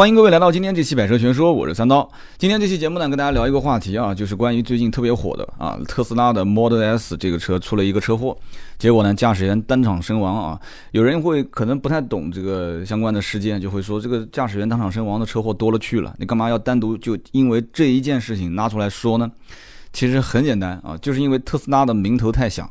欢迎各位来到今天这期百车全说，我是三刀。今天这期节目呢，跟大家聊一个话题啊，就是关于最近特别火的啊，特斯拉的 Model S 这个车出了一个车祸，结果呢，驾驶员当场身亡啊。有人会可能不太懂这个相关的事件，就会说这个驾驶员当场身亡的车祸多了去了，你干嘛要单独就因为这一件事情拿出来说呢？其实很简单啊，就是因为特斯拉的名头太响。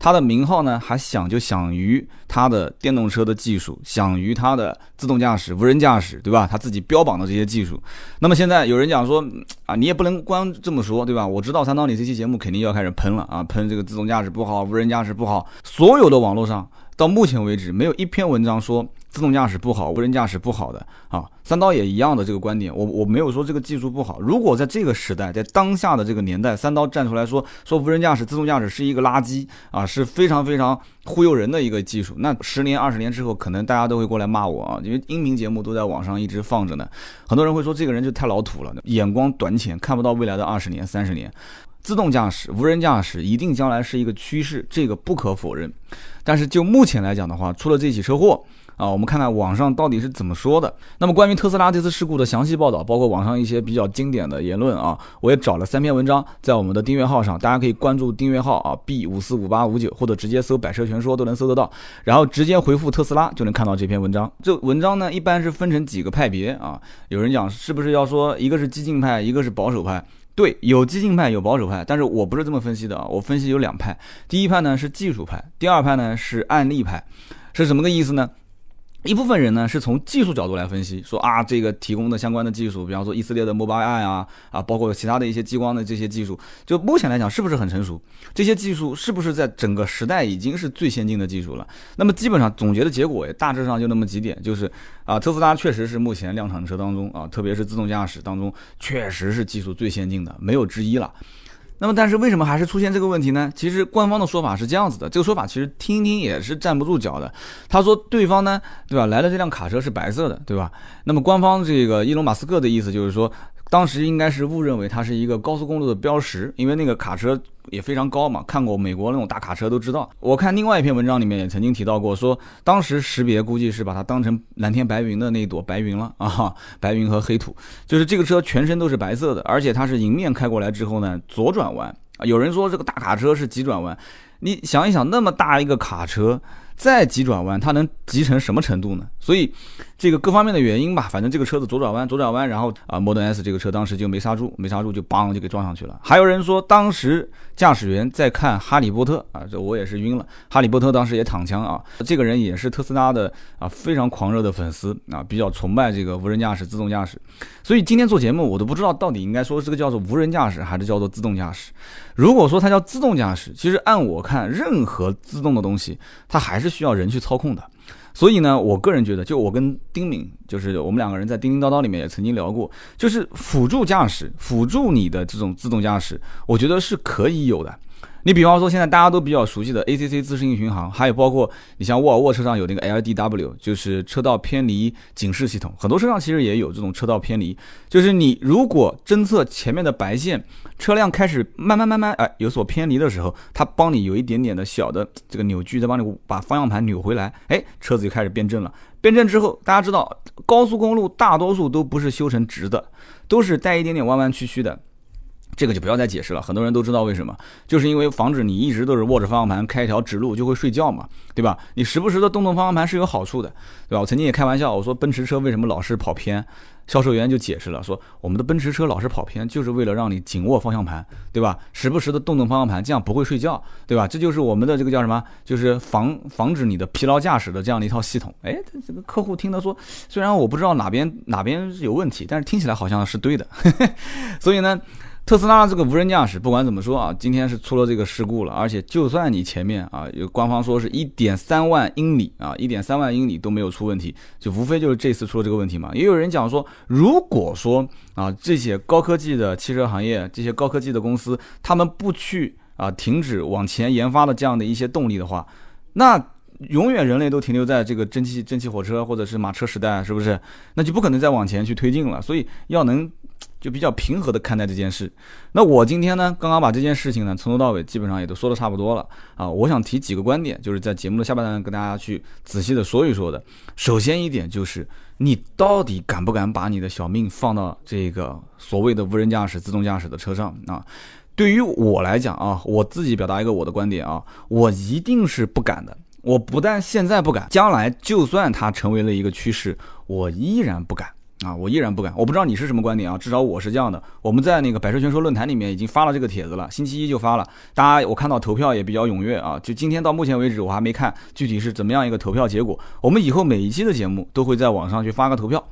他的名号呢，还响就响于他的电动车的技术，响于他的自动驾驶、无人驾驶，对吧？他自己标榜的这些技术。那么现在有人讲说，啊，你也不能光这么说，对吧？我知道三刀你这期节目肯定要开始喷了啊，喷这个自动驾驶不好，无人驾驶不好。所有的网络上到目前为止没有一篇文章说。自动驾驶不好，无人驾驶不好的啊，三刀也一样的这个观点，我我没有说这个技术不好。如果在这个时代，在当下的这个年代，三刀站出来说说无人驾驶、自动驾驶是一个垃圾啊，是非常非常忽悠人的一个技术，那十年、二十年之后，可能大家都会过来骂我啊，因为音频节目都在网上一直放着呢，很多人会说这个人就太老土了，眼光短浅，看不到未来的二十年、三十年。自动驾驶、无人驾驶一定将来是一个趋势，这个不可否认。但是就目前来讲的话，出了这起车祸。啊，我们看看网上到底是怎么说的。那么关于特斯拉这次事故的详细报道，包括网上一些比较经典的言论啊，我也找了三篇文章，在我们的订阅号上，大家可以关注订阅号啊，B 五四五八五九，或者直接搜“百车全说”都能搜得到，然后直接回复特斯拉就能看到这篇文章。这文章呢，一般是分成几个派别啊，有人讲是不是要说一个是激进派，一个是保守派？对，有激进派，有保守派，但是我不是这么分析的啊，我分析有两派，第一派呢是技术派，第二派呢是案例派，是什么个意思呢？一部分人呢是从技术角度来分析，说啊，这个提供的相关的技术，比方说以色列的 Mobileye 啊，啊，包括其他的一些激光的这些技术，就目前来讲是不是很成熟？这些技术是不是在整个时代已经是最先进的技术了？那么基本上总结的结果也大致上就那么几点，就是啊，特斯拉确实是目前量产车当中啊，特别是自动驾驶当中，确实是技术最先进的，没有之一了。那么，但是为什么还是出现这个问题呢？其实官方的说法是这样子的，这个说法其实听听也是站不住脚的。他说对方呢，对吧？来的这辆卡车是白色的，对吧？那么官方这个伊隆马斯克的意思就是说。当时应该是误认为它是一个高速公路的标识，因为那个卡车也非常高嘛。看过美国那种大卡车都知道。我看另外一篇文章里面也曾经提到过，说当时识别估计是把它当成蓝天白云的那朵白云了啊，白云和黑土，就是这个车全身都是白色的，而且它是迎面开过来之后呢，左转弯。有人说这个大卡车是急转弯，你想一想，那么大一个卡车。再急转弯，它能急成什么程度呢？所以，这个各方面的原因吧，反正这个车子左转弯，左转弯，然后啊，Model S 这个车当时就没刹住，没刹住就邦就给撞上去了。还有人说，当时驾驶员在看《哈利波特》啊，这我也是晕了。哈利波特当时也躺枪啊，这个人也是特斯拉的啊非常狂热的粉丝啊，比较崇拜这个无人驾驶、自动驾驶。所以今天做节目，我都不知道到底应该说这个叫做无人驾驶还是叫做自动驾驶。如果说它叫自动驾驶，其实按我看，任何自动的东西，它还是需要人去操控的。所以呢，我个人觉得，就我跟丁敏，就是我们两个人在叮叮叨叨里面也曾经聊过，就是辅助驾驶、辅助你的这种自动驾驶，我觉得是可以有的。你比方说，现在大家都比较熟悉的 ACC 自适应巡航，还有包括你像沃尔沃车上有那个 LDW，就是车道偏离警示系统，很多车上其实也有这种车道偏离，就是你如果侦测前面的白线，车辆开始慢慢慢慢哎有所偏离的时候，它帮你有一点点的小的这个扭矩，再帮你把方向盘扭回来，哎，车子就开始变正了。变正之后，大家知道高速公路大多数都不是修成直的，都是带一点点弯弯曲曲的。这个就不要再解释了，很多人都知道为什么，就是因为防止你一直都是握着方向盘开一条直路就会睡觉嘛，对吧？你时不时的动动方向盘是有好处的，对吧？我曾经也开玩笑，我说奔驰车为什么老是跑偏，销售员就解释了，说我们的奔驰车老是跑偏，就是为了让你紧握方向盘，对吧？时不时的动动方向盘，这样不会睡觉，对吧？这就是我们的这个叫什么？就是防防止你的疲劳驾驶的这样的一套系统。哎，这个客户听他说，虽然我不知道哪边哪边有问题，但是听起来好像是对的，所以呢。特斯拉这个无人驾驶，不管怎么说啊，今天是出了这个事故了，而且就算你前面啊有官方说是一点三万英里啊，一点三万英里都没有出问题，就无非就是这次出了这个问题嘛。也有人讲说，如果说啊这些高科技的汽车行业，这些高科技的公司，他们不去啊停止往前研发的这样的一些动力的话，那永远人类都停留在这个蒸汽蒸汽火车或者是马车时代，是不是？那就不可能再往前去推进了。所以要能。就比较平和的看待这件事。那我今天呢，刚刚把这件事情呢从头到尾基本上也都说的差不多了啊。我想提几个观点，就是在节目的下半段跟大家去仔细的说一说的。首先一点就是，你到底敢不敢把你的小命放到这个所谓的无人驾驶、自动驾驶的车上啊？对于我来讲啊，我自己表达一个我的观点啊，我一定是不敢的。我不但现在不敢，将来就算它成为了一个趋势，我依然不敢啊！我依然不敢。我不知道你是什么观点啊？至少我是这样的。我们在那个百车全说论坛里面已经发了这个帖子了，星期一就发了。大家我看到投票也比较踊跃啊！就今天到目前为止，我还没看具体是怎么样一个投票结果。我们以后每一期的节目都会在网上去发个投票。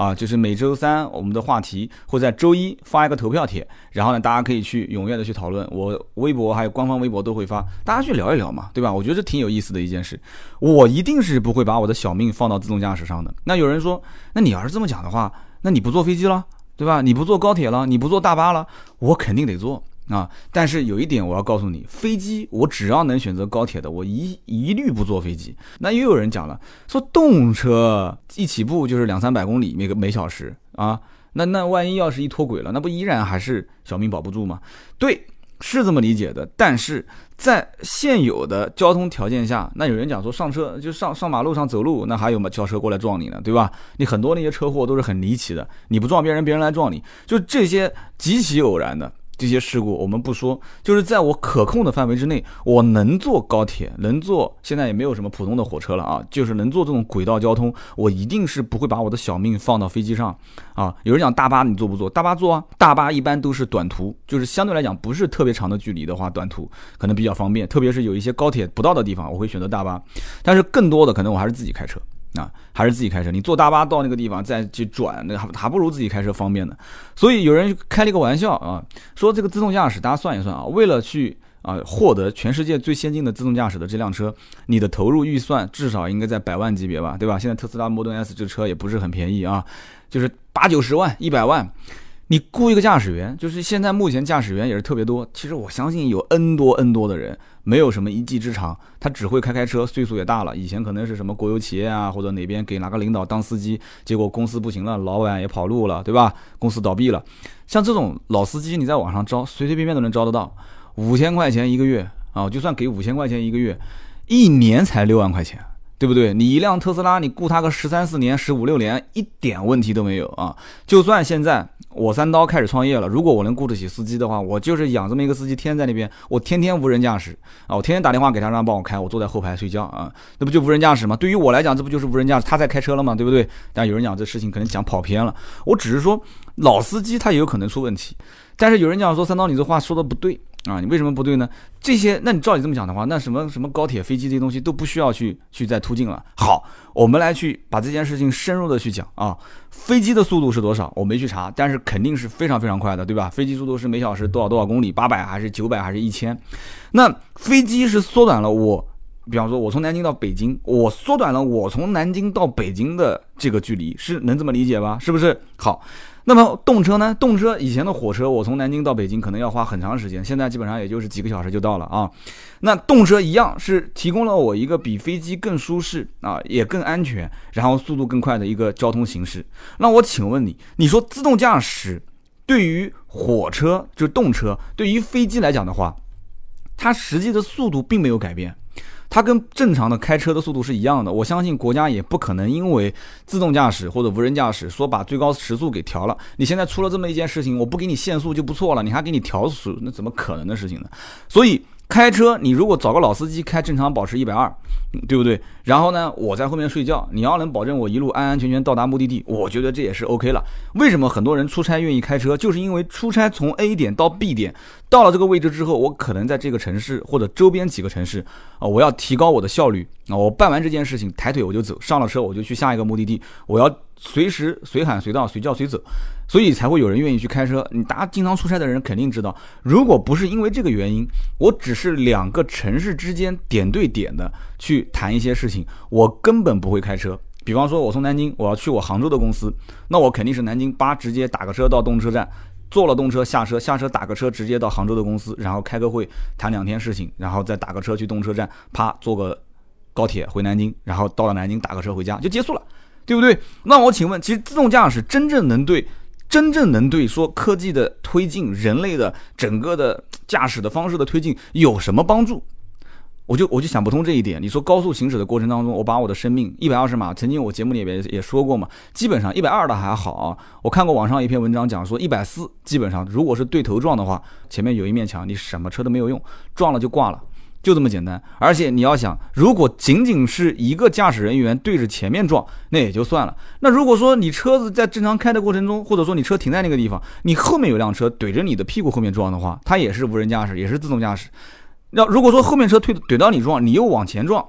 啊，就是每周三我们的话题会在周一发一个投票帖，然后呢，大家可以去踊跃的去讨论，我微博还有官方微博都会发，大家去聊一聊嘛，对吧？我觉得这挺有意思的一件事。我一定是不会把我的小命放到自动驾驶上的。那有人说，那你要是这么讲的话，那你不坐飞机了，对吧？你不坐高铁了，你不坐大巴了，我肯定得坐。啊，但是有一点我要告诉你，飞机我只要能选择高铁的，我一一律不坐飞机。那又有人讲了，说动车一起步就是两三百公里每个每小时啊，那那万一要是一脱轨了，那不依然还是小命保不住吗？对，是这么理解的。但是在现有的交通条件下，那有人讲说上车就上上马路上走路，那还有吗？轿车过来撞你呢，对吧？你很多那些车祸都是很离奇的，你不撞别人，别人来撞你，就这些极其偶然的。这些事故我们不说，就是在我可控的范围之内，我能坐高铁，能坐现在也没有什么普通的火车了啊，就是能坐这种轨道交通，我一定是不会把我的小命放到飞机上啊。有人讲大巴你坐不坐？大巴坐啊，大巴一般都是短途，就是相对来讲不是特别长的距离的话，短途可能比较方便，特别是有一些高铁不到的地方，我会选择大巴。但是更多的可能我还是自己开车。啊，还是自己开车。你坐大巴到那个地方再去转，那还还不如自己开车方便呢。所以有人开了一个玩笑啊，说这个自动驾驶，大家算一算啊，为了去啊获得全世界最先进的自动驾驶的这辆车，你的投入预算至少应该在百万级别吧，对吧？现在特斯拉 Model S 这车也不是很便宜啊，就是八九十万、一百万。你雇一个驾驶员，就是现在目前驾驶员也是特别多。其实我相信有 N 多 N 多的人，没有什么一技之长，他只会开开车，岁数也大了。以前可能是什么国有企业啊，或者哪边给哪个领导当司机，结果公司不行了，老板也跑路了，对吧？公司倒闭了。像这种老司机，你在网上招，随随便便都能招得到。五千块钱一个月啊，就算给五千块钱一个月，一年才六万块钱。对不对？你一辆特斯拉，你雇他个十三四年、十五六年，一点问题都没有啊！就算现在我三刀开始创业了，如果我能雇得起司机的话，我就是养这么一个司机，天天在那边，我天天无人驾驶啊！我天天打电话给他，让他帮我开，我坐在后排睡觉啊！那不就无人驾驶吗？对于我来讲，这不就是无人驾驶？他在开车了吗？对不对？但有人讲这事情可能讲跑偏了，我只是说老司机他也有可能出问题，但是有人讲说三刀你这话说的不对。啊，你为什么不对呢？这些，那你照你这么讲的话，那什么什么高铁、飞机这些东西都不需要去去再突进了。好，我们来去把这件事情深入的去讲啊。飞机的速度是多少？我没去查，但是肯定是非常非常快的，对吧？飞机速度是每小时多少多少公里？八百还是九百还是一千？那飞机是缩短了我，比方说我从南京到北京，我缩短了我从南京到北京的这个距离，是能这么理解吧？是不是？好。那么动车呢？动车以前的火车，我从南京到北京可能要花很长时间，现在基本上也就是几个小时就到了啊。那动车一样是提供了我一个比飞机更舒适啊，也更安全，然后速度更快的一个交通形式。那我请问你，你说自动驾驶对于火车就动车，对于飞机来讲的话，它实际的速度并没有改变。它跟正常的开车的速度是一样的，我相信国家也不可能因为自动驾驶或者无人驾驶说把最高时速给调了。你现在出了这么一件事情，我不给你限速就不错了，你还给你调速，那怎么可能的事情呢？所以。开车，你如果找个老司机开，正常保持一百二，对不对？然后呢，我在后面睡觉，你要能保证我一路安安全全到达目的地，我觉得这也是 OK 了。为什么很多人出差愿意开车？就是因为出差从 A 点到 B 点，到了这个位置之后，我可能在这个城市或者周边几个城市啊，我要提高我的效率啊，我办完这件事情，抬腿我就走，上了车我就去下一个目的地，我要随时随喊随到，随叫随走。所以才会有人愿意去开车。你大家经常出差的人肯定知道，如果不是因为这个原因，我只是两个城市之间点对点的去谈一些事情，我根本不会开车。比方说，我从南京我要去我杭州的公司，那我肯定是南京八直接打个车到动车站，坐了动车下车，下车打个车直接到杭州的公司，然后开个会谈两天事情，然后再打个车去动车站，啪坐个高铁回南京，然后到了南京打个车回家就结束了，对不对？那我请问，其实自动驾驶真正能对？真正能对说科技的推进、人类的整个的驾驶的方式的推进有什么帮助？我就我就想不通这一点。你说高速行驶的过程当中，我把我的生命一百二十码，曾经我节目里面也说过嘛，基本上一百二的还好。我看过网上一篇文章讲说一百四，基本上如果是对头撞的话，前面有一面墙，你什么车都没有用，撞了就挂了，就这么简单。而且你要想，如果仅仅是一个驾驶人员对着前面撞，那也就算了。那如果说你车子在正常开的过程中，或者说你车停在那个地方，你后面有辆车怼着你的屁股后面撞的话，它也是无人驾驶，也是自动驾驶。那如果说后面车推怼到你撞，你又往前撞，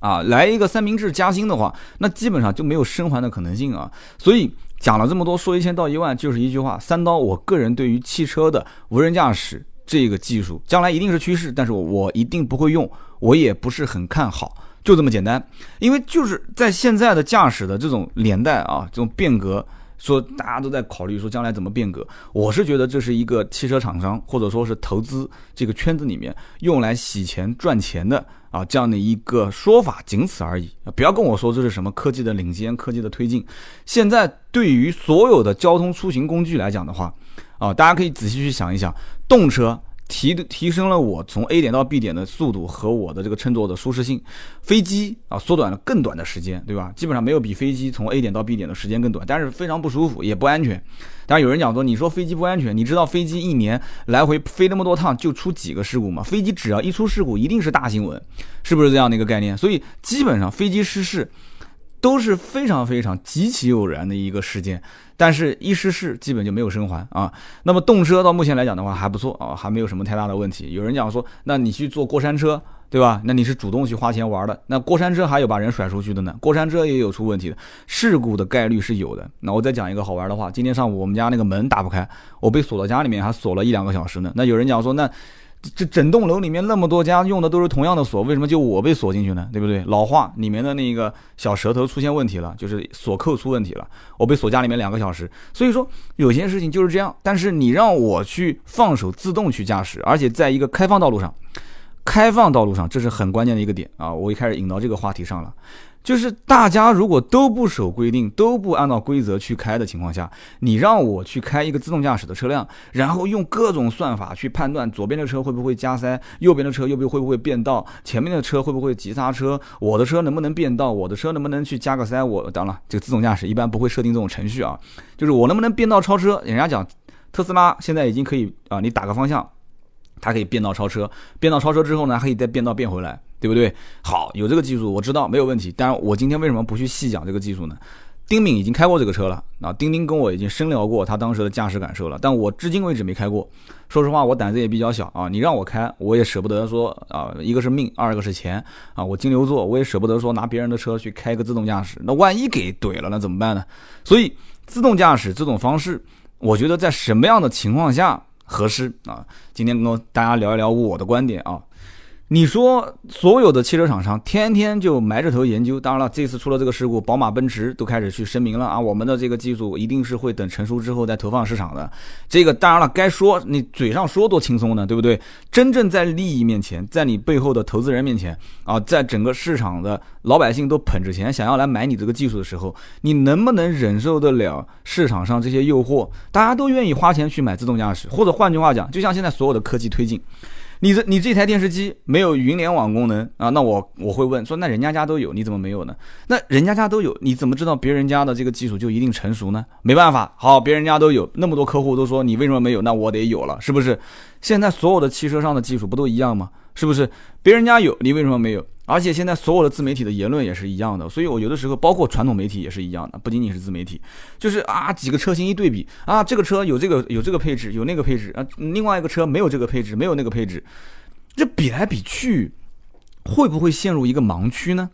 啊，来一个三明治夹心的话，那基本上就没有生还的可能性啊。所以讲了这么多，说一千道一万，就是一句话：三刀。我个人对于汽车的无人驾驶这个技术，将来一定是趋势，但是我一定不会用，我也不是很看好，就这么简单。因为就是在现在的驾驶的这种年代啊，这种变革。说大家都在考虑说将来怎么变革，我是觉得这是一个汽车厂商或者说是投资这个圈子里面用来洗钱赚钱的啊这样的一个说法，仅此而已。不要跟我说这是什么科技的领先、科技的推进。现在对于所有的交通出行工具来讲的话，啊，大家可以仔细去想一想，动车。提提升了我从 A 点到 B 点的速度和我的这个乘坐的舒适性，飞机啊缩短了更短的时间，对吧？基本上没有比飞机从 A 点到 B 点的时间更短，但是非常不舒服，也不安全。当然有人讲说，你说飞机不安全，你知道飞机一年来回飞那么多趟就出几个事故吗？飞机只要一出事故，一定是大新闻，是不是这样的一个概念？所以基本上飞机失事。都是非常非常极其偶然的一个事件，但是一失事基本就没有生还啊。那么动车到目前来讲的话还不错啊，还没有什么太大的问题。有人讲说，那你去坐过山车，对吧？那你是主动去花钱玩的。那过山车还有把人甩出去的呢，过山车也有出问题的，事故的概率是有的。那我再讲一个好玩的话，今天上午我们家那个门打不开，我被锁到家里面，还锁了一两个小时呢。那有人讲说，那。这整栋楼里面那么多家用的都是同样的锁，为什么就我被锁进去呢？对不对？老化里面的那个小舌头出现问题了，就是锁扣出问题了，我被锁家里面两个小时。所以说有些事情就是这样。但是你让我去放手自动去驾驶，而且在一个开放道路上，开放道路上这是很关键的一个点啊！我一开始引到这个话题上了。就是大家如果都不守规定，都不按照规则去开的情况下，你让我去开一个自动驾驶的车辆，然后用各种算法去判断左边的车会不会加塞，右边的车右边会不会变道，前面的车会不会急刹车，我的车能不能变道，我的车能不能去加个塞？我当然，这个自动驾驶一般不会设定这种程序啊，就是我能不能变道超车？人家讲特斯拉现在已经可以啊，你打个方向，它可以变道超车，变道超车之后呢，还可以再变道变回来。对不对？好，有这个技术，我知道没有问题。当然，我今天为什么不去细讲这个技术呢？丁敏已经开过这个车了，啊，丁丁跟我已经深聊过他当时的驾驶感受了。但我至今为止没开过。说实话，我胆子也比较小啊。你让我开，我也舍不得说啊，一个是命，二个是钱啊。我金牛座，我也舍不得说拿别人的车去开个自动驾驶，那万一给怼了，那怎么办呢？所以，自动驾驶这种方式，我觉得在什么样的情况下合适啊？今天跟大家聊一聊我的观点啊。你说所有的汽车厂商天天就埋着头研究，当然了，这次出了这个事故，宝马、奔驰都开始去声明了啊，我们的这个技术一定是会等成熟之后再投放市场的。这个当然了，该说你嘴上说多轻松呢，对不对？真正在利益面前，在你背后的投资人面前啊，在整个市场的老百姓都捧着钱想要来买你这个技术的时候，你能不能忍受得了市场上这些诱惑？大家都愿意花钱去买自动驾驶，或者换句话讲，就像现在所有的科技推进。你这你这台电视机没有云联网功能啊？那我我会问说，那人家家都有，你怎么没有呢？那人家家都有，你怎么知道别人家的这个技术就一定成熟呢？没办法，好，别人家都有，那么多客户都说你为什么没有？那我得有了，是不是？现在所有的汽车上的技术不都一样吗？是不是？别人家有，你为什么没有？而且现在所有的自媒体的言论也是一样的，所以我有的时候包括传统媒体也是一样的，不仅仅是自媒体，就是啊几个车型一对比啊，这个车有这个有这个配置有那个配置啊，另外一个车没有这个配置没有那个配置，这比来比去，会不会陷入一个盲区呢？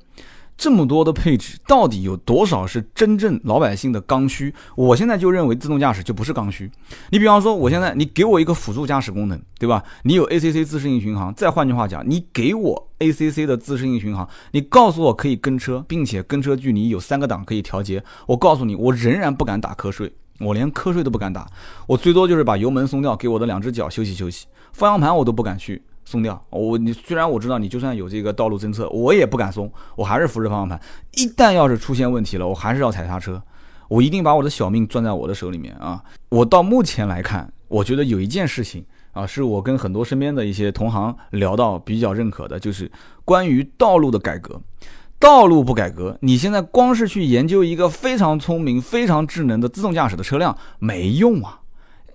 这么多的配置，到底有多少是真正老百姓的刚需？我现在就认为自动驾驶就不是刚需。你比方说，我现在你给我一个辅助驾驶功能，对吧？你有 ACC 自适应巡航，再换句话讲，你给我 ACC 的自适应巡航，你告诉我可以跟车，并且跟车距离有三个档可以调节，我告诉你，我仍然不敢打瞌睡，我连瞌睡都不敢打，我最多就是把油门松掉，给我的两只脚休息休息，方向盘我都不敢去。松掉我，你虽然我知道你就算有这个道路侦测，我也不敢松，我还是扶着方向盘。一旦要是出现问题了，我还是要踩刹车。我一定把我的小命攥在我的手里面啊！我到目前来看，我觉得有一件事情啊，是我跟很多身边的一些同行聊到比较认可的，就是关于道路的改革。道路不改革，你现在光是去研究一个非常聪明、非常智能的自动驾驶的车辆没用啊，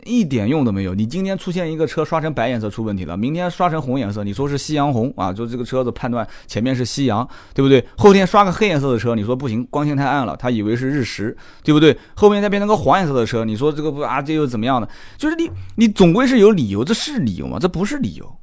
一点用都没有。你今天出现一个车刷成白颜色出问题了，明天刷成红颜色，你说是夕阳红啊？就这个车子判断前面是夕阳，对不对？后天刷个黑颜色的车，你说不行，光线太暗了，他以为是日食，对不对？后面再变成个黄颜色的车，你说这个不啊？这又怎么样呢？就是你，你总归是有理由，这是理由吗？这不是理由。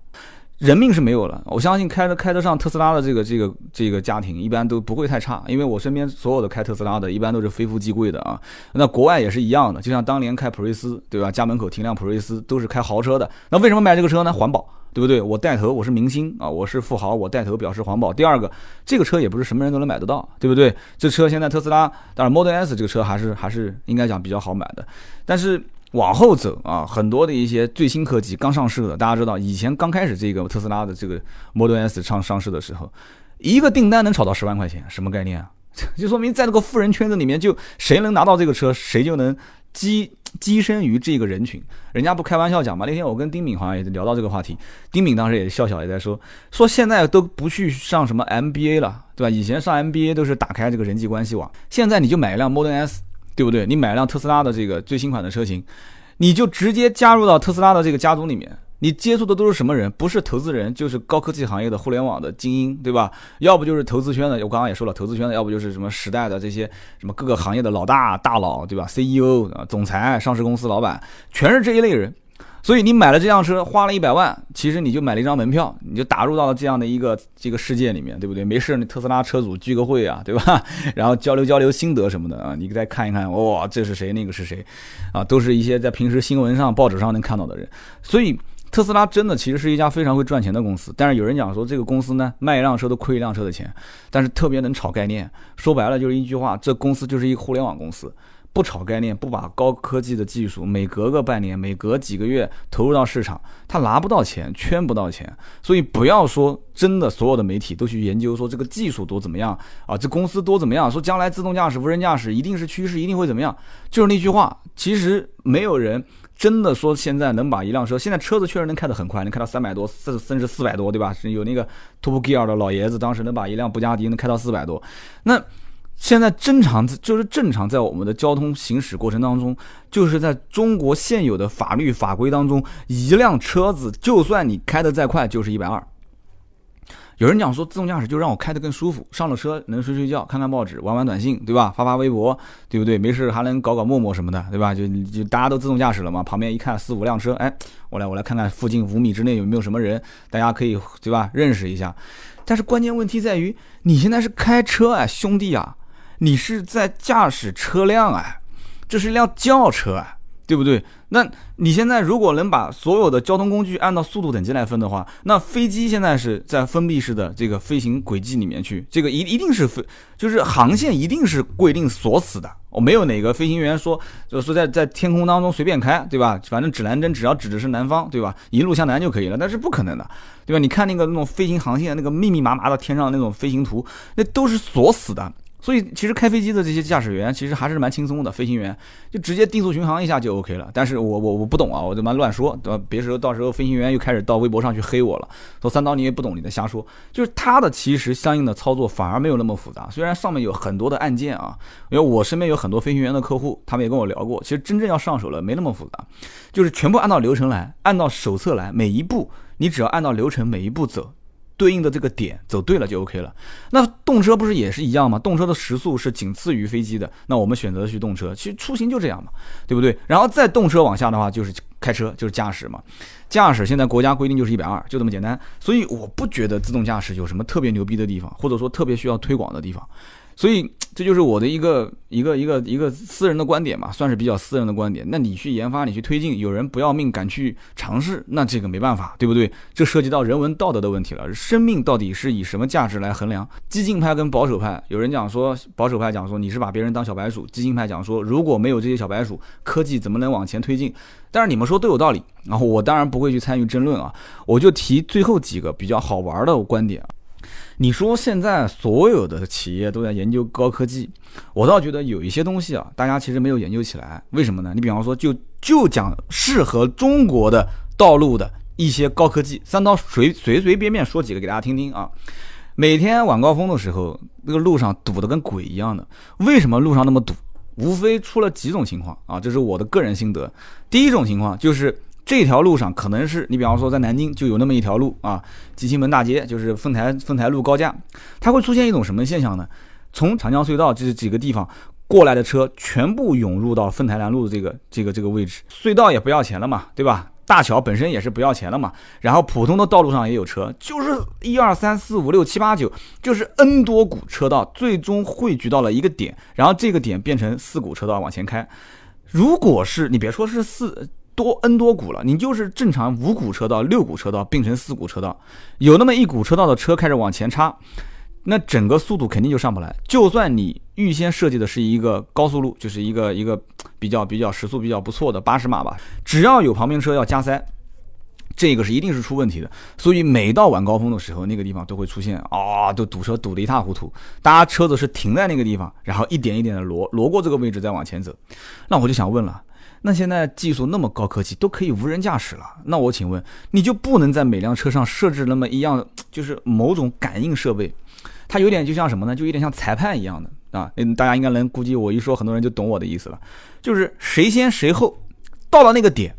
人命是没有了，我相信开着开得上特斯拉的这个这个这个家庭一般都不会太差，因为我身边所有的开特斯拉的，一般都是非富即贵的啊。那国外也是一样的，就像当年开普锐斯，对吧？家门口停辆普锐斯都是开豪车的。那为什么买这个车呢？环保，对不对？我带头，我是明星啊，我是富豪，我带头表示环保。第二个，这个车也不是什么人都能买得到，对不对？这车现在特斯拉，当然 Model S 这个车还是还是应该讲比较好买的，但是。往后走啊，很多的一些最新科技刚上市的，大家知道，以前刚开始这个特斯拉的这个 Model S 上上市的时候，一个订单能炒到十万块钱，什么概念啊？就说明在这个富人圈子里面，就谁能拿到这个车，谁就能跻跻身于这个人群。人家不开玩笑讲嘛，那天我跟丁敏好像也聊到这个话题，丁敏当时也笑笑也在说，说现在都不去上什么 MBA 了，对吧？以前上 MBA 都是打开这个人际关系网，现在你就买一辆 Model S。对不对？你买辆特斯拉的这个最新款的车型，你就直接加入到特斯拉的这个家族里面。你接触的都是什么人？不是投资人，就是高科技行业的互联网的精英，对吧？要不就是投资圈的，我刚刚也说了，投资圈的，要不就是什么时代的这些什么各个行业的老大大佬，对吧？CEO 啊，总裁，上市公司老板，全是这一类人。所以你买了这辆车，花了一百万，其实你就买了一张门票，你就打入到了这样的一个这个世界里面，对不对？没事，你特斯拉车主聚个会啊，对吧？然后交流交流心得什么的啊，你再看一看，哇，这是谁？那个是谁？啊，都是一些在平时新闻上、报纸上能看到的人。所以特斯拉真的其实是一家非常会赚钱的公司。但是有人讲说，这个公司呢，卖一辆车都亏一辆车的钱，但是特别能炒概念。说白了就是一句话，这公司就是一个互联网公司。不炒概念，不把高科技的技术每隔个半年、每隔几个月投入到市场，他拿不到钱，圈不到钱。所以不要说真的，所有的媒体都去研究说这个技术多怎么样啊，这公司多怎么样，说将来自动驾驶、无人驾驶一定是趋势，一定会怎么样。就是那句话，其实没有人真的说现在能把一辆车，现在车子确实能开得很快，能开到三百多、四甚至四百多，对吧？有那个 Top Gear 的老爷子，当时能把一辆布加迪能开到四百多，那。现在正常就是正常，在我们的交通行驶过程当中，就是在中国现有的法律法规当中，一辆车子就算你开得再快，就是一百二。有人讲说自动驾驶就让我开得更舒服，上了车能睡睡觉、看看报纸、玩玩短信，对吧？发发微博，对不对？没事还能搞搞陌陌什么的，对吧？就就大家都自动驾驶了嘛，旁边一看四五辆车，哎，我来我来看看附近五米之内有没有什么人，大家可以对吧？认识一下。但是关键问题在于，你现在是开车啊，兄弟啊！你是在驾驶车辆啊，这是一辆轿车啊，对不对？那你现在如果能把所有的交通工具按照速度等级来分的话，那飞机现在是在封闭式的这个飞行轨迹里面去，这个一一定是飞，就是航线一定是规定锁死的。我没有哪个飞行员说，就是在在天空当中随便开，对吧？反正指南针只要指的是南方，对吧？一路向南就可以了，那是不可能的，对吧？你看那个那种飞行航线，那个密密麻麻的天上那种飞行图，那都是锁死的。所以，其实开飞机的这些驾驶员其实还是蛮轻松的，飞行员就直接定速巡航一下就 OK 了。但是我我我不懂啊，我他妈乱说，对吧？别时候到时候飞行员又开始到微博上去黑我了，说三刀你也不懂，你在瞎说。就是他的其实相应的操作反而没有那么复杂，虽然上面有很多的按键啊，因为我身边有很多飞行员的客户，他们也跟我聊过，其实真正要上手了没那么复杂，就是全部按照流程来，按照手册来，每一步你只要按照流程每一步走。对应的这个点走对了就 OK 了。那动车不是也是一样吗？动车的时速是仅次于飞机的。那我们选择去动车，其实出行就这样嘛，对不对？然后再动车往下的话，就是开车，就是驾驶嘛。驾驶现在国家规定就是一百二，就这么简单。所以我不觉得自动驾驶有什么特别牛逼的地方，或者说特别需要推广的地方。所以这就是我的一个一个一个一个私人的观点嘛，算是比较私人的观点。那你去研发，你去推进，有人不要命敢去尝试，那这个没办法，对不对？这涉及到人文道德的问题了。生命到底是以什么价值来衡量？激进派跟保守派，有人讲说，保守派讲说你是把别人当小白鼠，激进派讲说如果没有这些小白鼠，科技怎么能往前推进？但是你们说都有道理，然后我当然不会去参与争论啊，我就提最后几个比较好玩的观点。你说现在所有的企业都在研究高科技，我倒觉得有一些东西啊，大家其实没有研究起来。为什么呢？你比方说，就就讲适合中国的道路的一些高科技，三刀随随随便便说几个给大家听听啊。每天晚高峰的时候，那个路上堵得跟鬼一样的。为什么路上那么堵？无非出了几种情况啊，这是我的个人心得。第一种情况就是。这条路上可能是你，比方说在南京就有那么一条路啊，集清门大街就是凤台凤台路高架，它会出现一种什么现象呢？从长江隧道这几个地方过来的车全部涌入到凤台南路的这个这个这个位置，隧道也不要钱了嘛，对吧？大桥本身也是不要钱了嘛，然后普通的道路上也有车，就是一二三四五六七八九，就是 N 多股车道，最终汇聚到了一个点，然后这个点变成四股车道往前开。如果是你别说是四。多 N 多股了，你就是正常五股车道、六股车道并成四股车道，有那么一股车道的车开始往前插，那整个速度肯定就上不来。就算你预先设计的是一个高速路，就是一个一个比较比较时速比较不错的八十码吧，只要有旁边车要加塞，这个是一定是出问题的。所以每到晚高峰的时候，那个地方都会出现啊，都堵车堵得一塌糊涂。大家车子是停在那个地方，然后一点一点的挪挪过这个位置再往前走。那我就想问了。那现在技术那么高科技，都可以无人驾驶了。那我请问，你就不能在每辆车上设置那么一样，就是某种感应设备？它有点就像什么呢？就有点像裁判一样的啊。嗯，大家应该能估计，我一说，很多人就懂我的意思了。就是谁先谁后，到了那个点，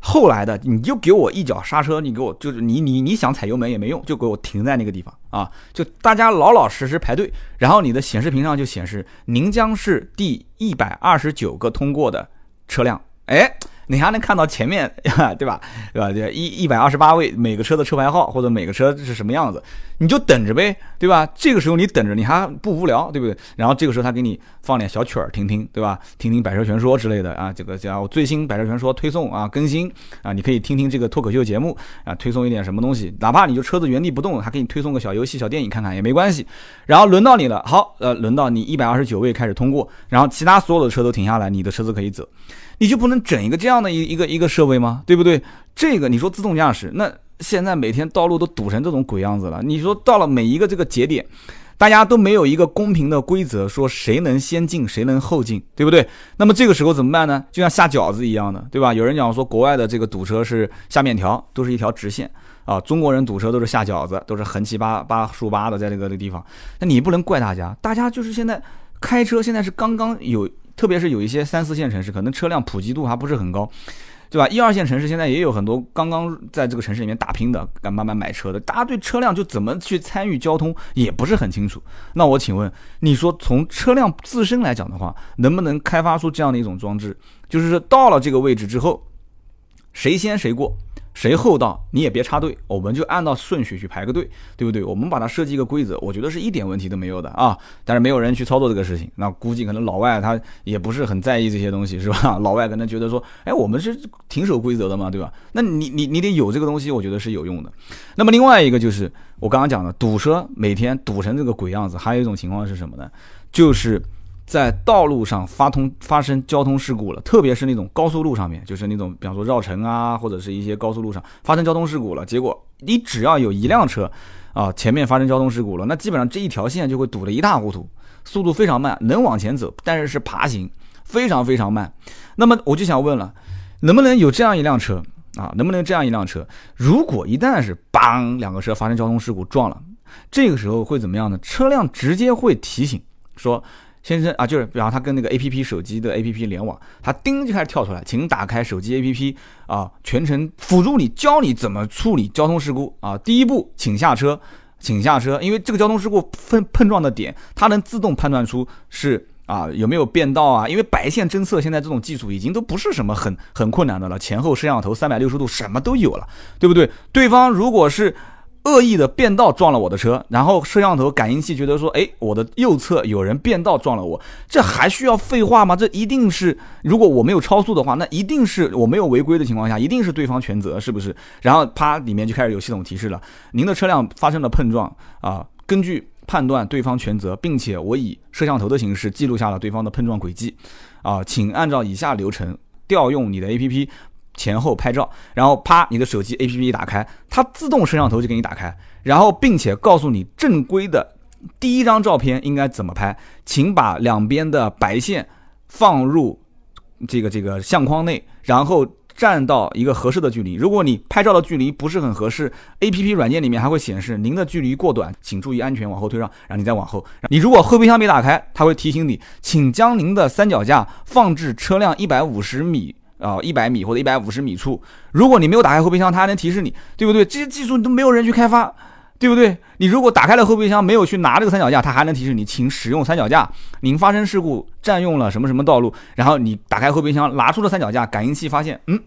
后来的你就给我一脚刹车，你给我就是你你你想踩油门也没用，就给我停在那个地方啊！就大家老老实实排队，然后你的显示屏上就显示您将是第一百二十九个通过的。车辆，哎，你还能看到前面，对吧？对吧？对，一一百二十八位，每个车的车牌号或者每个车是什么样子，你就等着呗，对吧？这个时候你等着，你还不无聊，对不对？然后这个时候他给你放点小曲儿听听，对吧？听听《百车全说》之类的啊，这个叫最新《百车全说》推送啊，更新啊，你可以听听这个脱口秀节目啊，推送一点什么东西，哪怕你就车子原地不动，还给你推送个小游戏、小电影看看也没关系。然后轮到你了，好，呃，轮到你一百二十九位开始通过，然后其他所有的车都停下来，你的车子可以走。你就不能整一个这样的一一个一个设备吗？对不对？这个你说自动驾驶，那现在每天道路都堵成这种鬼样子了。你说到了每一个这个节点，大家都没有一个公平的规则，说谁能先进，谁能后进，对不对？那么这个时候怎么办呢？就像下饺子一样的，对吧？有人讲说国外的这个堵车是下面条，都是一条直线啊。中国人堵车都是下饺子，都是横七八八竖八的在这个地方。那你不能怪大家，大家就是现在开车，现在是刚刚有。特别是有一些三四线城市，可能车辆普及度还不是很高，对吧？一二线城市现在也有很多刚刚在这个城市里面打拼的，敢慢慢买车的，大家对车辆就怎么去参与交通也不是很清楚。那我请问，你说从车辆自身来讲的话，能不能开发出这样的一种装置，就是到了这个位置之后，谁先谁过？谁后到你也别插队，我们就按照顺序去排个队，对不对？我们把它设计一个规则，我觉得是一点问题都没有的啊。但是没有人去操作这个事情，那估计可能老外他也不是很在意这些东西，是吧？老外可能觉得说，哎，我们是挺守规则的嘛，对吧？那你你你得有这个东西，我觉得是有用的。那么另外一个就是我刚刚讲的堵车，每天堵成这个鬼样子，还有一种情况是什么呢？就是。在道路上发通发生交通事故了，特别是那种高速路上面，就是那种比方说绕城啊，或者是一些高速路上发生交通事故了。结果你只要有一辆车，啊，前面发生交通事故了，那基本上这一条线就会堵得一塌糊涂，速度非常慢，能往前走，但是是爬行，非常非常慢。那么我就想问了，能不能有这样一辆车啊？能不能这样一辆车？如果一旦是邦两个车发生交通事故撞了，这个时候会怎么样呢？车辆直接会提醒说。先生啊，就是比方他跟那个 A P P 手机的 A P P 联网，他叮就开始跳出来，请打开手机 A P P 啊，全程辅助你，教你怎么处理交通事故啊。第一步，请下车，请下车，因为这个交通事故碰碰撞的点，它能自动判断出是啊有没有变道啊。因为白线侦测现在这种技术已经都不是什么很很困难的了，前后摄像头三百六十度什么都有了，对不对？对方如果是。恶意的变道撞了我的车，然后摄像头感应器觉得说，哎，我的右侧有人变道撞了我，这还需要废话吗？这一定是，如果我没有超速的话，那一定是我没有违规的情况下，一定是对方全责，是不是？然后啪，里面就开始有系统提示了，您的车辆发生了碰撞啊，根据判断对方全责，并且我以摄像头的形式记录下了对方的碰撞轨迹，啊，请按照以下流程调用你的 APP。前后拍照，然后啪，你的手机 APP 一打开，它自动摄像头就给你打开，然后并且告诉你正规的第一张照片应该怎么拍，请把两边的白线放入这个这个相框内，然后。站到一个合适的距离，如果你拍照的距离不是很合适，A P P 软件里面还会显示您的距离过短，请注意安全，往后退让，然后你再往后。你如果后备箱没打开，它会提醒你，请将您的三脚架放置车辆一百五十米啊，一百米或者一百五十米处。如果你没有打开后备箱，它还能提示你，对不对？这些技术都没有人去开发，对不对？你如果打开了后备箱，没有去拿这个三脚架，它还能提示你，请使用三脚架。您发生事故占用了什么什么道路，然后你打开后备箱，拿出了三脚架，感应器发现，嗯。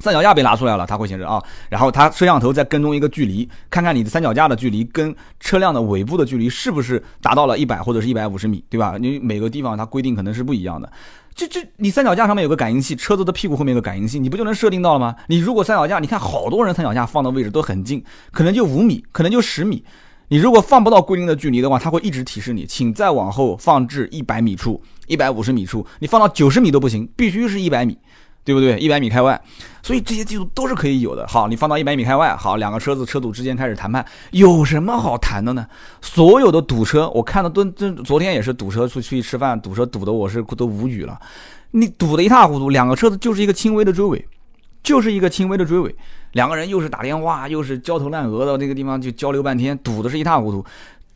三脚架被拿出来了，它会显示啊，然后它摄像头再跟踪一个距离，看看你的三脚架的距离跟车辆的尾部的距离是不是达到了一百或者是一百五十米，对吧？你每个地方它规定可能是不一样的。这这，你三脚架上面有个感应器，车子的屁股后面有个感应器，你不就能设定到了吗？你如果三脚架，你看好多人三脚架放的位置都很近，可能就五米，可能就十米，你如果放不到规定的距离的话，它会一直提示你，请再往后放置一百米处、一百五十米处，你放到九十米都不行，必须是一百米。对不对？一百米开外，所以这些技术都是可以有的。好，你放到一百米开外，好，两个车子车主之间开始谈判，有什么好谈的呢？所有的堵车，我看到都这昨天也是堵车出去吃饭，堵车堵的我是都无语了。你堵得一塌糊涂，两个车子就是一个轻微的追尾，就是一个轻微的追尾，两个人又是打电话又是焦头烂额的那个地方就交流半天，堵的是一塌糊涂。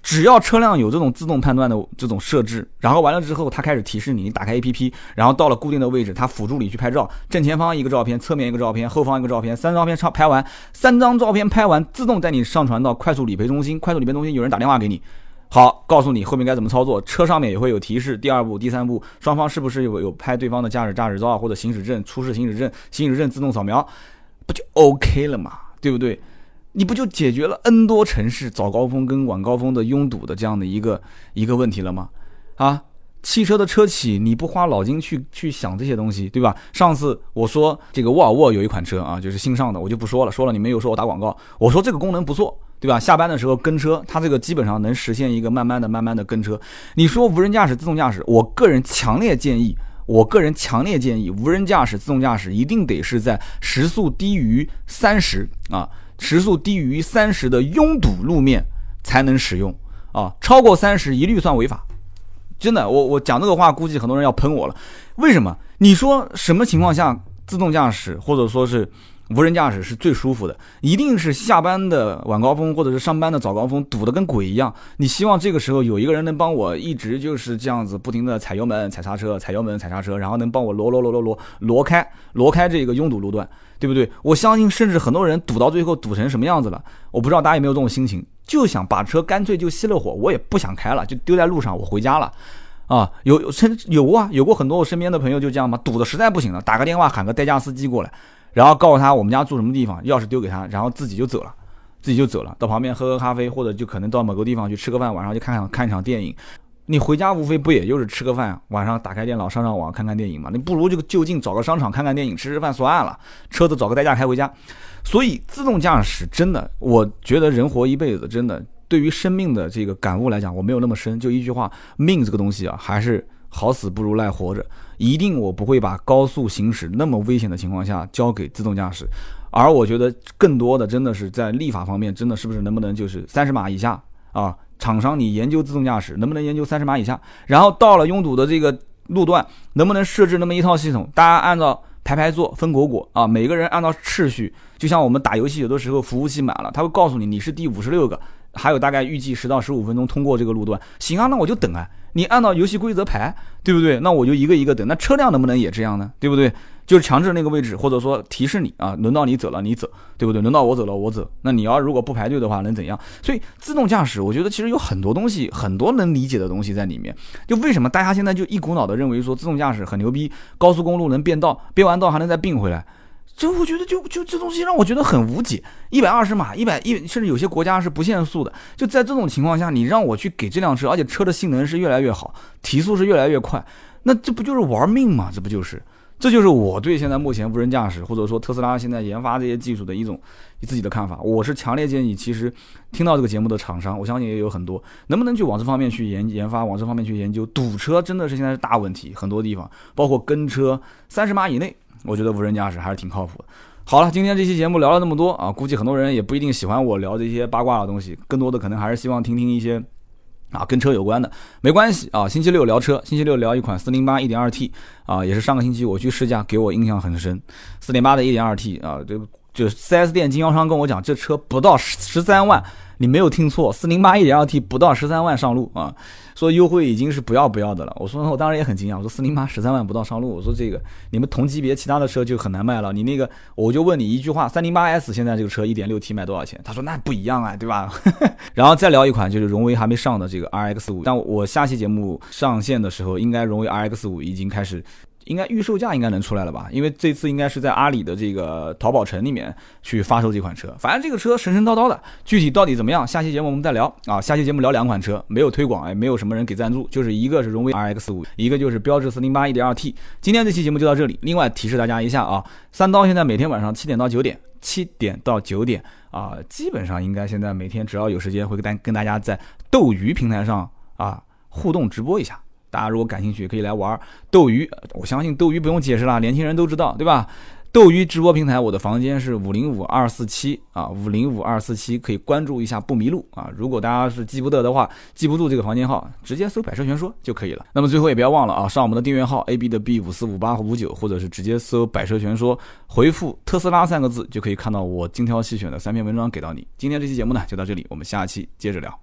只要车辆有这种自动判断的这种设置，然后完了之后，它开始提示你，你打开 APP，然后到了固定的位置，它辅助你去拍照，正前方一个照片，侧面一个照片，后方一个照片，三张照片拍完，三张照片拍完，自动带你上传到快速理赔中心，快速理赔中心有人打电话给你，好，告诉你后面该怎么操作，车上面也会有提示，第二步、第三步，双方是不是有有拍对方的驾驶驾驶照或者行驶证、出示行驶证、行驶证自动扫描，不就 OK 了嘛，对不对？你不就解决了 N 多城市早高峰跟晚高峰的拥堵的这样的一个一个问题了吗？啊，汽车的车企你不花脑筋去去想这些东西，对吧？上次我说这个沃尔沃有一款车啊，就是新上的，我就不说了，说了你们又说我打广告。我说这个功能不错，对吧？下班的时候跟车，它这个基本上能实现一个慢慢的、慢慢的跟车。你说无人驾驶、自动驾驶，我个人强烈建议，我个人强烈建议，无人驾驶、自动驾驶一定得是在时速低于三十啊。时速低于三十的拥堵路面才能使用啊，超过三十一律算违法。真的，我我讲这个话，估计很多人要喷我了。为什么？你说什么情况下自动驾驶或者说是无人驾驶是最舒服的？一定是下班的晚高峰或者是上班的早高峰，堵得跟鬼一样。你希望这个时候有一个人能帮我一直就是这样子不停的踩油门、踩刹车、踩油门、踩刹车，然后能帮我挪挪挪挪挪挪开挪开这个拥堵路段。对不对？我相信，甚至很多人堵到最后堵成什么样子了，我不知道大家有没有这种心情，就想把车干脆就熄了火，我也不想开了，就丢在路上，我回家了，啊，有甚有啊，有过很多我身边的朋友就这样嘛，堵的实在不行了，打个电话喊个代驾司机过来，然后告诉他我们家住什么地方，钥匙丢给他，然后自己就走了，自己就走了，到旁边喝喝咖啡，或者就可能到某个地方去吃个饭，晚上就看看看一场电影。你回家无非不也就是吃个饭，晚上打开电脑上上网看看电影嘛？你不如就就近找个商场看看电影，吃吃饭算了，车子找个代驾开回家。所以自动驾驶真的，我觉得人活一辈子，真的对于生命的这个感悟来讲，我没有那么深。就一句话，命这个东西啊，还是好死不如赖活着。一定我不会把高速行驶那么危险的情况下交给自动驾驶。而我觉得更多的真的是在立法方面，真的是不是能不能就是三十码以下啊？厂商，你研究自动驾驶能不能研究三十码以下？然后到了拥堵的这个路段，能不能设置那么一套系统？大家按照排排坐，分果果啊，每个人按照秩序，就像我们打游戏，有的时候服务器满了，他会告诉你你是第五十六个，还有大概预计十到十五分钟通过这个路段。行啊，那我就等啊，你按照游戏规则排，对不对？那我就一个一个等。那车辆能不能也这样呢？对不对？就是强制那个位置，或者说提示你啊，轮到你走了，你走，对不对？轮到我走了，我走。那你要如果不排队的话，能怎样？所以自动驾驶，我觉得其实有很多东西，很多能理解的东西在里面。就为什么大家现在就一股脑的认为说自动驾驶很牛逼，高速公路能变道，变完道还能再并回来？这我觉得就就这东西让我觉得很无解。一百二十码，一百一，甚至有些国家是不限速的。就在这种情况下，你让我去给这辆车，而且车的性能是越来越好，提速是越来越快，那这不就是玩命吗？这不就是？这就是我对现在目前无人驾驶或者说特斯拉现在研发这些技术的一种自己的看法。我是强烈建议，其实听到这个节目的厂商，我相信也有很多，能不能去往这方面去研研发，往这方面去研究。堵车真的是现在是大问题，很多地方包括跟车三十码以内我觉得无人驾驶还是挺靠谱的。好了，今天这期节目聊了那么多啊，估计很多人也不一定喜欢我聊这些八卦的东西，更多的可能还是希望听听一些啊跟车有关的。没关系啊，星期六聊车，星期六聊一款四零八一点二 T 啊，也是上个星期我去试驾，给我印象很深。四零八的一点二 T 啊，这就 4S 店经销商跟我讲，这车不到十十三万。你没有听错，四零八一点二 T 不到十三万上路啊，说优惠已经是不要不要的了。我说我当然也很惊讶，我说四零八十三万不到上路，我说这个你们同级别其他的车就很难卖了。你那个我就问你一句话，三零八 S 现在这个车一点六 T 卖多少钱？他说那不一样啊，对吧？然后再聊一款就是荣威还没上的这个 RX 五，但我下期节目上线的时候，应该荣威 RX 五已经开始。应该预售价应该能出来了吧？因为这次应该是在阿里的这个淘宝城里面去发售这款车。反正这个车神神叨叨的，具体到底怎么样？下期节目我们再聊啊！下期节目聊两款车，没有推广，也没有什么人给赞助，就是一个是荣威 RX 五，一个就是标致四零八一点二 T。今天这期节目就到这里。另外提示大家一下啊，三刀现在每天晚上七点到九点，七点到九点啊，基本上应该现在每天只要有时间会跟大跟大家在斗鱼平台上啊互动直播一下。大家如果感兴趣，可以来玩斗鱼。我相信斗鱼不用解释了，年轻人都知道，对吧？斗鱼直播平台，我的房间是五零五二四七啊，五零五二四七，可以关注一下不迷路啊。如果大家是记不得的话，记不住这个房间号，直接搜“百车全说”就可以了。那么最后也不要忘了啊，上我们的订阅号 A B 的 B 五四五八五九，或者是直接搜“百车全说”，回复“特斯拉”三个字，就可以看到我精挑细选的三篇文章给到你。今天这期节目呢就到这里，我们下期接着聊。